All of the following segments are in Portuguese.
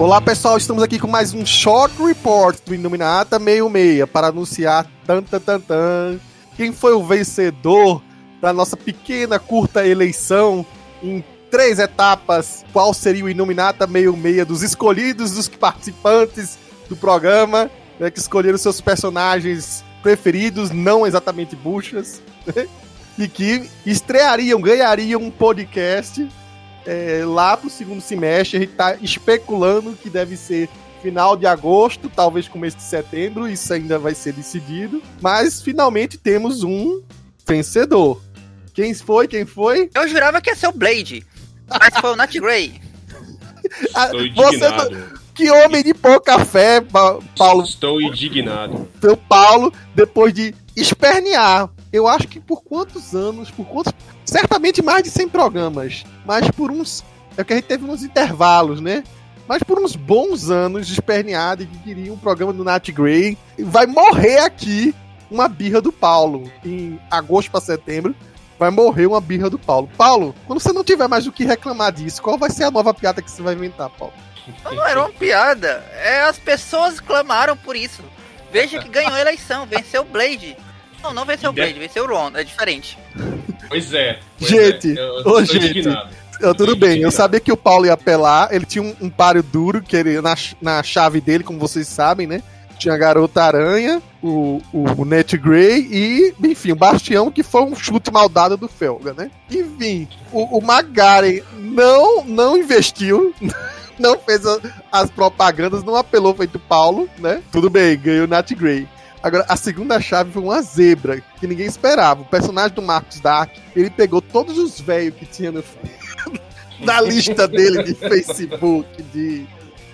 Olá pessoal, estamos aqui com mais um Short Report do Iluminata 66 para anunciar tan, tan, tan, tan, quem foi o vencedor da nossa pequena, curta eleição em três etapas. Qual seria o Iluminata 66 dos escolhidos, dos participantes do programa, né, que escolheram seus personagens preferidos, não exatamente buchas, né, e que estreariam, ganhariam um podcast é, lá pro segundo semestre. A gente tá especulando que deve ser final de agosto, talvez começo de setembro, isso ainda vai ser decidido. Mas finalmente temos um vencedor. Quem foi? Quem foi? Eu jurava que ia ser o Blade, mas foi o Nat Grey. Ah, você. Que homem de pouca fé, Pa- Paulo. Estou indignado. Foi o Paulo, depois de espernear. Eu acho que por quantos anos, por quantos. Certamente mais de 100 programas, mas por uns. É que a gente teve uns intervalos, né? Mas por uns bons anos de esperneado e que queria um programa do Nat Grey. Vai morrer aqui uma birra do Paulo. Em agosto para setembro, vai morrer uma birra do Paulo. Paulo, quando você não tiver mais o que reclamar disso, qual vai ser a nova piada que você vai inventar, Paulo? Não era uma piada. É, as pessoas clamaram por isso. Veja que ganhou a eleição, venceu o Blade. Não, não venceu o Blade, venceu o Ron, é diferente. Pois é. Pois Gente, é. Eu, eu ô, gente. indignado. Eu, tudo bem, eu sabia que o Paulo ia apelar. Ele tinha um, um páreo duro que ele, na, na chave dele, como vocês sabem, né? Tinha a Garota Aranha, o, o, o Net Grey e, enfim, o Bastião, que foi um chute maldado do Felga, né? Enfim, o, o Magaren não, não investiu, não fez a- as propagandas, não apelou feito o Paulo, né? Tudo bem, ganhou o Nat Grey. Agora, a segunda chave foi uma zebra, que ninguém esperava. O personagem do Marcos Dark, ele pegou todos os velhos que tinha no, na lista dele de Facebook, de,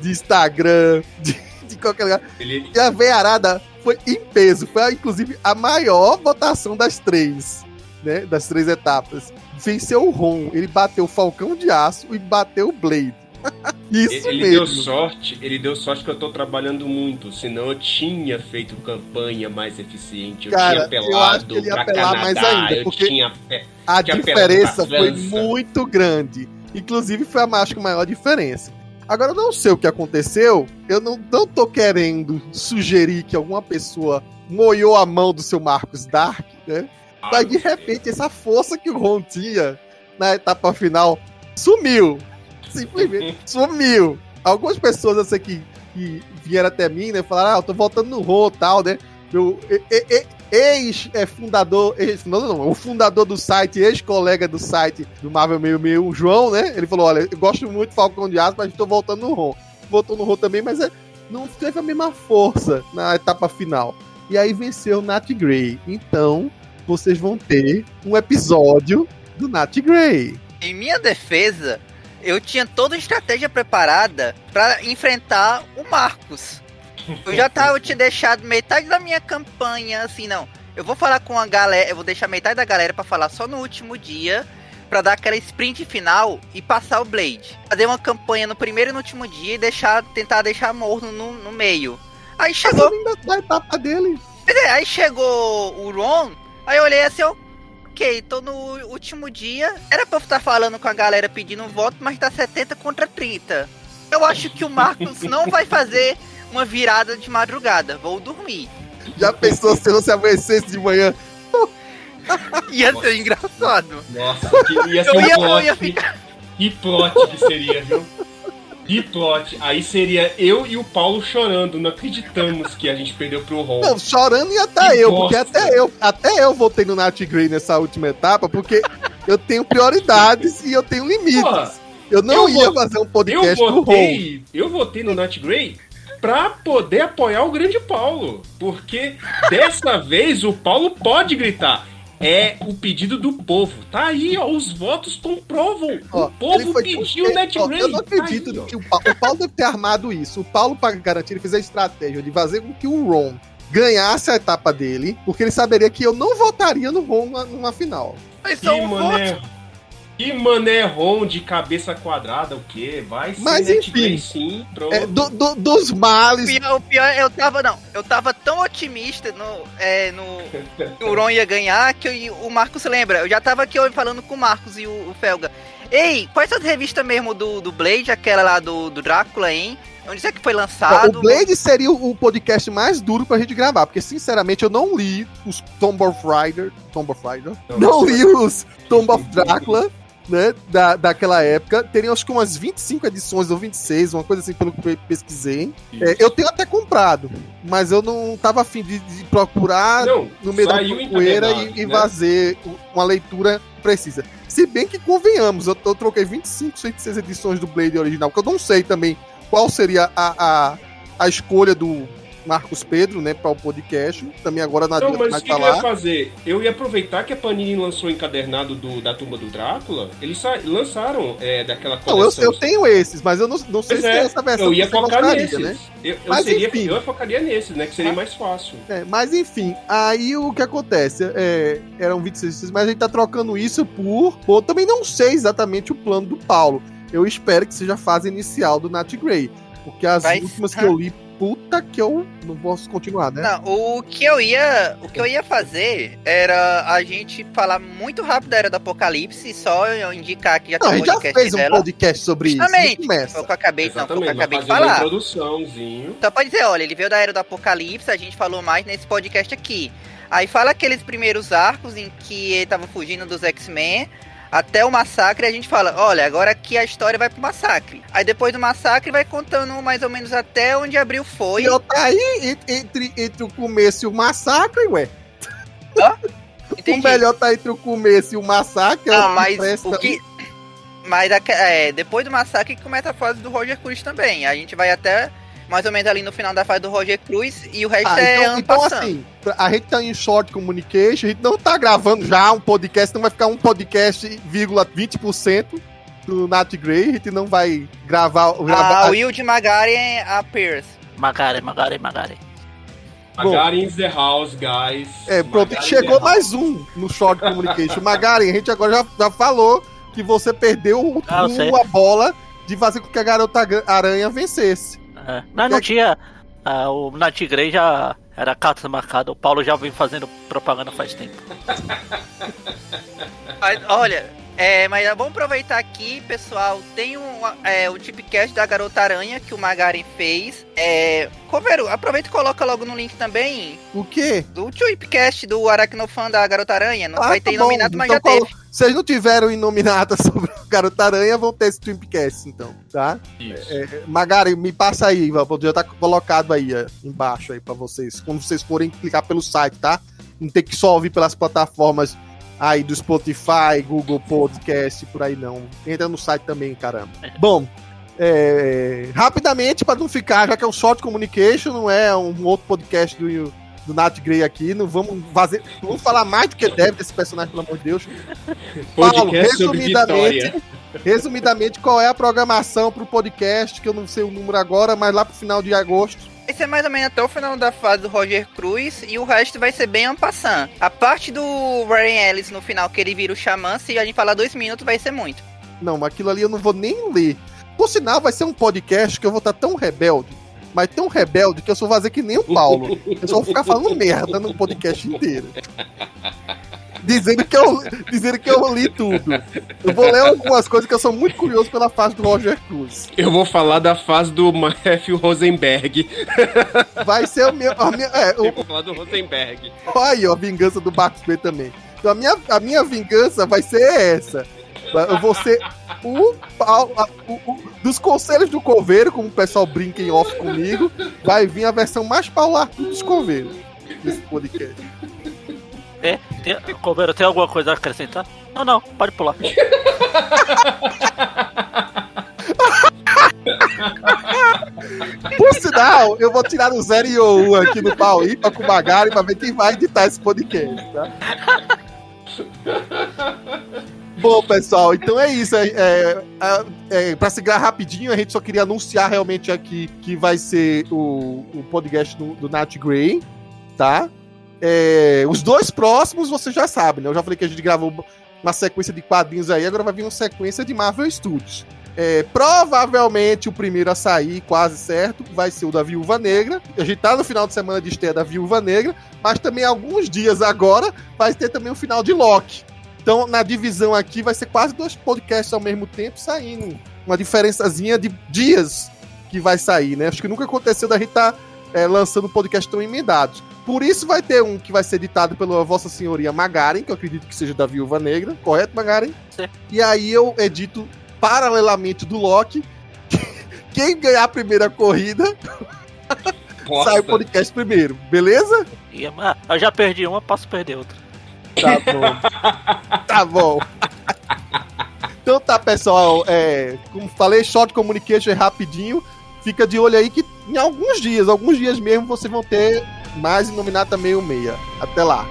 de Instagram, de, de qualquer lugar. Ele, E a veiarada foi em peso. Foi, inclusive, a maior votação das três, né? Das três etapas. Venceu o Ron. Ele bateu o Falcão de Aço e bateu o Blade. Isso ele mesmo. deu sorte, ele deu sorte que eu tô trabalhando muito, senão eu tinha feito campanha mais eficiente, eu Cara, tinha eu acho que apelado ia pra apelar mais Canadá, ainda, eu porque- tinha pe- A que apelou diferença foi muito grande. Inclusive, foi a mais com maior diferença. Agora, eu não sei o que aconteceu. Eu não, não tô querendo sugerir que alguma pessoa moiou a mão do seu Marcos Dark, né? Mas de repente, essa força que o Ron tinha na etapa final sumiu. Simplesmente sumiu. Algumas pessoas sei que, que vieram até mim, né? Falaram, ah, eu tô voltando no e tal, né? Meu ex-fundador, ex, não, não, o fundador do site, ex-colega do site do Marvel 66, o João, né? Ele falou, olha, eu gosto muito do Falcão de Aço, mas tô voltando no Ron. Voltou no Ron também, mas é, não teve a mesma força na etapa final. E aí venceu o Nat Grey. Então, vocês vão ter um episódio do Nat Grey. Em minha defesa, eu tinha toda a estratégia preparada pra enfrentar o Marcos. Eu já tava, eu tinha deixado metade da minha campanha, assim, não. Eu vou falar com a galera, eu vou deixar metade da galera pra falar só no último dia, pra dar aquela sprint final e passar o Blade. Fazer uma campanha no primeiro e no último dia e deixar, tentar deixar morno no, no meio. Aí chegou da, da etapa dele. Aí chegou o Ron, aí eu olhei assim, eu, ok, tô no último dia. Era pra eu estar falando com a galera pedindo voto, mas tá 70 contra 30. Eu acho que o Marcos não vai fazer uma virada de madrugada, vou dormir. Já pensou se você amanhecesse de manhã? Ia ser engraçado. Nossa, que ia ser Eu um ia, eu plot. ia ficar. Que plot que seria, viu? Que plot. Aí seria eu e o Paulo chorando, não acreditamos que a gente perdeu pro Ron. Não, chorando ia até Que eu, porque bosta. até eu, até eu voltei no Nat Grey nessa última etapa, porque eu tenho prioridades e eu tenho limites. Eu não eu ia vou- fazer um Eu podcast Ron. votei, eu votei no Nat Grey pra poder apoiar o grande Paulo. Porque dessa vez o Paulo pode gritar. É o pedido do povo. Tá aí, ó. Os votos comprovam. Ó, o povo foi pediu o Nat ó, Grey. Eu não Tá acredito aí, ó. que o Paulo, o Paulo deve ter armado isso. O Paulo, para garantir, ele fez a estratégia de fazer com que o Ron ganhasse a etapa dele, porque ele saberia que eu não votaria no Ron numa, numa final. Mas Que só um mané, voto. Que mané Ron de cabeça quadrada, o quê? Vai ser Mas, Nat enfim. Sim. É, do- do- dos males. O pior, o pior, eu tava, não, eu tava tão otimista no, é, no que o Ron ia ganhar que eu- o Marcos lembra. Eu já tava aqui falando com o Marcos e o, o Felga. Ei, quais as revistas mesmo do, do Blade, aquela lá do, do Drácula, hein? onde é que foi lançado. o Blade seria o podcast mais duro pra gente gravar, porque sinceramente eu não li os Tomb of Raider. Tomb of Raider? Não li os Tomb of Drácula, né? Da, daquela época. Teriam acho que umas 25 edições ou 26, uma coisa assim, pelo que eu pesquisei. É, eu tenho até comprado, mas eu não tava afim de, de procurar Não, no meio da poeira e, e né? fazer uma leitura precisa. Se bem que convenhamos, eu, eu troquei 25, 26 edições do Blade original, porque eu não sei também qual seria a, a, a escolha do Marcos Pedro, né, para o podcast. Também agora na Não, mas o que, eu ia fazer? Eu ia aproveitar que a Panini lançou o encadernado do, da tumba do Drácula. Eles lançaram é, daquela Não, eu, coleção. eu tenho esses, mas eu não, não sei Pois se é, tem essa versão eu ia focar nesses. né? Eu, eu Mas seria, enfim. eu focaria nesses, né? Que seria mais fácil. É, mas enfim, aí o que acontece? É, eram 26, mas a gente tá trocando isso por. Pô, eu também não sei exatamente o plano do Paulo. Eu espero que seja a fase inicial do Nat Grey. Porque as Vai- últimas que eu li, puta que eu não posso continuar, né? Não, o que eu ia, o que eu ia fazer era a gente falar muito rápido da era do Apocalipse, só eu indicar que já Não, a tem um gente já podcast fez um dela. podcast sobre isso. Justamente. Não Foi o que eu acabei, não, foi o que eu Exatamente, vai acabei de falar. introduçãozinho. Então pode dizer, olha, ele veio da era do Apocalipse, a gente falou mais nesse podcast aqui. Aí fala aqueles primeiros arcos em que ele tava fugindo dos X-Men até o massacre, a gente fala, olha, agora aqui a história vai pro massacre. Aí depois do massacre vai contando mais ou menos até onde Abril foi. E eu tá aí en- entre, entre o começo e o massacre, ué. O Entendi. melhor tá entre o começo e o massacre. é Não, mas presta- o que. Mas é, depois do massacre começa a fase do Roger Cruz também. A gente vai até mais ou menos ali no final da fase do Roger Cruz e o resto Ah, é então, ano então passando. assim, a gente tá em short communication, a gente não tá gravando já um podcast, não vai ficar um podcast, vírgula 20% do Nat Grey, a gente não vai gravar. gravar a Will de Magaren a Pierce. Magari, Magari, Magari. Magari in the house, guys. é, pronto, Magari chegou mais um no short communication. Magaren, a gente agora já, já falou que você perdeu o- Ah, a bola de fazer com que a garota aranha vencesse. É, mas não tinha. ah, o Nat Grey já era carta marcada. O Paulo já vem fazendo propaganda faz tempo. Mas, olha, é, mas vamos aproveitar aqui, pessoal. Tem um, é, o tipcast da Garota Aranha que o Magaren fez. É, Covero, aproveita e coloca logo no link também O quê? do tipcast do Aracnofan da Garota Aranha. Não Ah, vai tá ter bom. nominado, mas Então já teve. Colo- Vocês não tiveram inominada sobre o Garota Aranha, vão ter esse Twimpcast, então, tá? Isso. Magari, me passa aí, já tá colocado aí ó, embaixo aí pra vocês, quando vocês forem clicar pelo site, tá? Não tem que só ouvir pelas plataformas aí do Spotify, Google Podcast, por aí não. Entra no site também, caramba. Bom, é, rapidamente, pra não ficar, já que é um short communication, não é um outro podcast do, do Nat Grey aqui, não vamos fazer, não vamos falar mais do que deve desse personagem, pelo amor de Deus. Paulo, resumidamente. Resumidamente, qual é a programação pro podcast, que eu não sei o número agora, mas lá pro final de agosto. Vai ser mais ou menos até o final da fase do Roger Cruz e o resto vai ser bem en passant. A parte do Ryan Ellis no final, que ele vira o xamã, se a gente falar dois minutos, vai ser muito. Não, aquilo ali eu não vou nem ler. Por sinal, vai ser um podcast que eu vou estar tão rebelde, mas tão rebelde que eu só vou fazer que nem o Paulo. Eu só vou ficar falando merda no podcast inteiro. Dizendo que, eu, dizendo que eu li tudo. Eu vou ler algumas coisas que eu sou muito curioso pela fase do Roger Cruz. Eu vou falar da fase do Matthew Rosenberg. Vai ser o meu. A minha, é, o, Eu vou falar do Rosenberg. Olha aí, ó, a vingança do Marcos B também. Então a minha, a minha vingança vai ser essa. Eu vou ser o, pau- a- o- o- dos conselhos do coveiro, como o pessoal brinca em off comigo, vai vir a versão mais paular dos coveiros desse podcast. É, tem, Coveiro, tem alguma coisa a acrescentar? Não, não, pode pular. Por sinal, eu vou tirar o 0 e o 1 aqui no pau ímpar com o Magari pra ver quem vai editar esse podcast, tá? Bom, pessoal, então é isso. É, é, é, pra seguir rapidinho, a gente só queria anunciar realmente aqui que vai ser o, o podcast do, do Nat Grey, tá? É, os dois próximos você já sabe, né? Eu já falei que a gente gravou uma sequência de quadrinhos aí, agora vai vir uma sequência de Marvel Studios. É, provavelmente o primeiro a sair, quase certo, vai ser o da Viúva Negra. A gente tá no final de semana de estreia da Viúva Negra, mas também alguns dias agora vai ter também o final de Loki. Então, na divisão aqui, vai ser quase dois podcasts ao mesmo tempo saindo. Uma diferençazinha de dias que vai sair, né? Acho que nunca aconteceu da gente estar tá, é, lançando um podcast tão emendados. Por isso vai ter um que vai ser editado pela Vossa Senhoria Magaren, que eu acredito que seja da Viúva Negra, correto, Magaren? Sim. E aí eu edito paralelamente do Loki. Quem ganhar a primeira corrida sai o podcast primeiro, beleza? Ah, eu já perdi uma, posso perder outra. Tá bom. tá bom. Então tá, pessoal. É, como falei, short communication é rapidinho. Fica de olho aí que em alguns dias, alguns dias mesmo, vocês vão ter mais Inominata 66. Até lá.